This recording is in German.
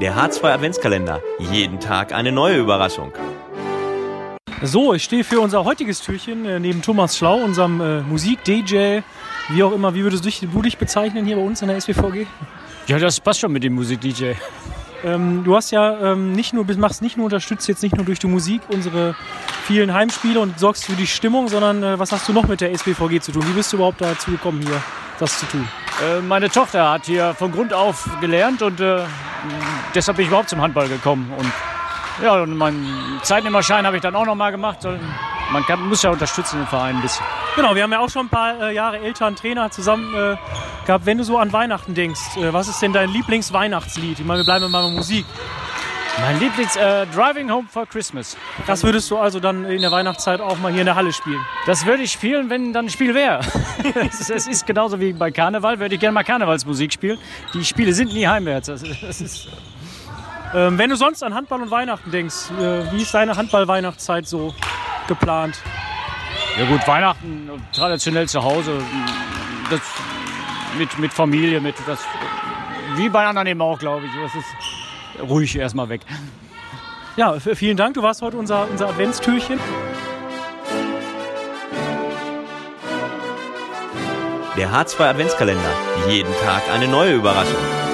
Der H2 Adventskalender. Jeden Tag eine neue Überraschung. So, ich stehe für unser heutiges Türchen äh, neben Thomas Schlau, unserem äh, Musik-DJ, wie auch immer, wie würdest du dich, du dich bezeichnen hier bei uns in der SWVG? Ja, das passt schon mit dem Musik-DJ. Ähm, du hast ja ähm, nicht nur, machst nicht nur, unterstützt jetzt nicht nur durch die Musik unsere vielen Heimspiele und sorgst für die Stimmung, sondern äh, was hast du noch mit der SWVG zu tun? Wie bist du überhaupt dazu gekommen, hier das zu tun? Äh, meine Tochter hat hier von Grund auf gelernt und äh, deshalb bin ich überhaupt zum Handball gekommen. Und ja, und meinen Zeitnehmerschein habe ich dann auch noch mal gemacht. Man kann, muss ja unterstützen im Verein ein bisschen. Genau, wir haben ja auch schon ein paar äh, Jahre Eltern, Trainer zusammen äh, gehabt. Wenn du so an Weihnachten denkst, äh, was ist denn dein Lieblingsweihnachtslied? Ich meine, wir bleiben mal bei Musik. Mein Lieblings äh, Driving Home for Christmas. Das würdest du also dann in der Weihnachtszeit auch mal hier in der Halle spielen? Das würde ich spielen, wenn dann ein Spiel wäre. Es ist, ist, genauso wie bei Karneval, würde ich gerne mal Karnevalsmusik spielen. Die Spiele sind nie heimwärts. Das, das ist ähm, wenn du sonst an Handball und Weihnachten denkst, äh, wie ist deine Handball-Weihnachtszeit so geplant? Ja gut, Weihnachten traditionell zu Hause, das, mit, mit Familie, mit das, wie bei anderen eben auch, glaube ich. Das ist ruhig erstmal weg. Ja, vielen Dank. Du warst heute unser, unser Adventstürchen. Der H2 Adventskalender. Jeden Tag eine neue Überraschung.